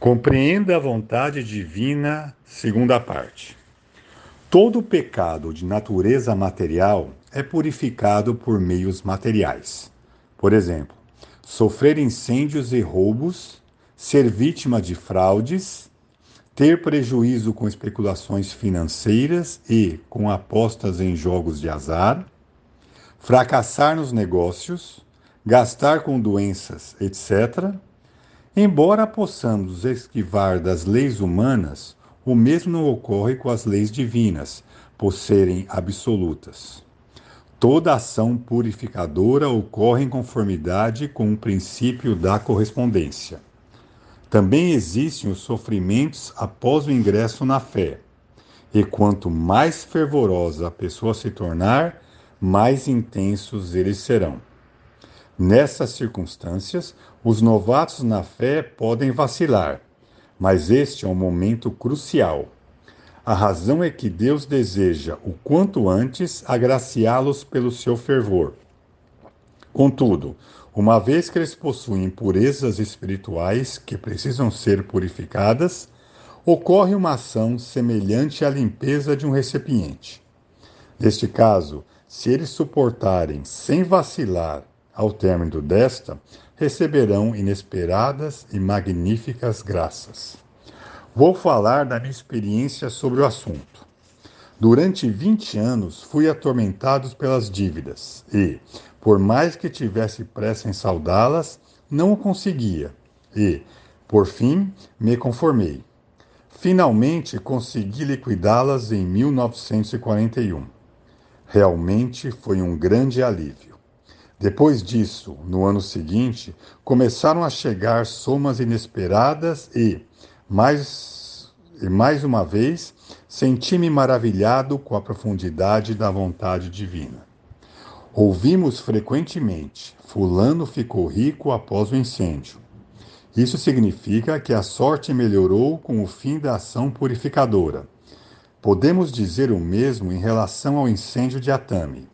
Compreenda a vontade divina, segunda parte. Todo pecado de natureza material é purificado por meios materiais. Por exemplo, sofrer incêndios e roubos, ser vítima de fraudes, ter prejuízo com especulações financeiras e com apostas em jogos de azar, fracassar nos negócios, gastar com doenças, etc Embora possamos esquivar das leis humanas, o mesmo não ocorre com as leis divinas, por serem absolutas. Toda ação purificadora ocorre em conformidade com o princípio da correspondência. Também existem os sofrimentos após o ingresso na fé. E quanto mais fervorosa a pessoa se tornar, mais intensos eles serão. Nessas circunstâncias, os novatos na fé podem vacilar, mas este é um momento crucial. A razão é que Deus deseja, o quanto antes, agraciá-los pelo seu fervor. Contudo, uma vez que eles possuem impurezas espirituais que precisam ser purificadas, ocorre uma ação semelhante à limpeza de um recipiente. Neste caso, se eles suportarem sem vacilar ao término desta, receberão inesperadas e magníficas graças. Vou falar da minha experiência sobre o assunto. Durante 20 anos fui atormentado pelas dívidas e, por mais que tivesse pressa em saudá-las, não o conseguia e, por fim, me conformei. Finalmente consegui liquidá-las em 1941. Realmente foi um grande alívio. Depois disso, no ano seguinte, começaram a chegar somas inesperadas e, mais, e mais uma vez, senti-me maravilhado com a profundidade da vontade divina. Ouvimos frequentemente: Fulano ficou rico após o incêndio. Isso significa que a sorte melhorou com o fim da ação purificadora. Podemos dizer o mesmo em relação ao incêndio de Atami.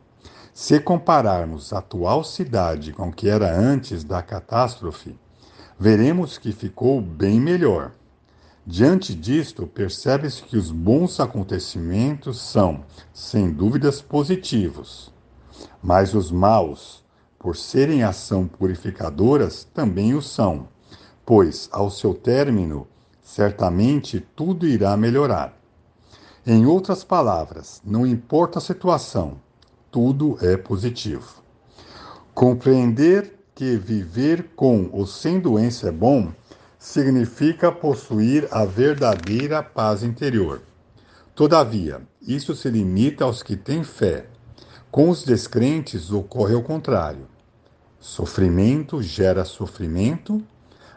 Se compararmos a atual cidade com o que era antes da catástrofe, veremos que ficou bem melhor. Diante disto, percebe-se que os bons acontecimentos são, sem dúvidas, positivos, mas os maus, por serem ação purificadoras, também o são, pois, ao seu término, certamente tudo irá melhorar. Em outras palavras, não importa a situação, tudo é positivo. Compreender que viver com ou sem doença é bom significa possuir a verdadeira paz interior. Todavia, isso se limita aos que têm fé. Com os descrentes ocorre o contrário. Sofrimento gera sofrimento,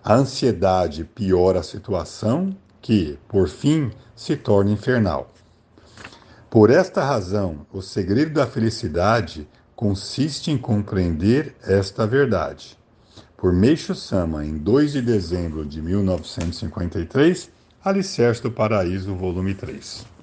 a ansiedade piora a situação, que, por fim, se torna infernal. Por esta razão, o segredo da felicidade consiste em compreender esta verdade. Por Meixo Sama, em 2 de dezembro de 1953, Alicerce do Paraíso, volume 3.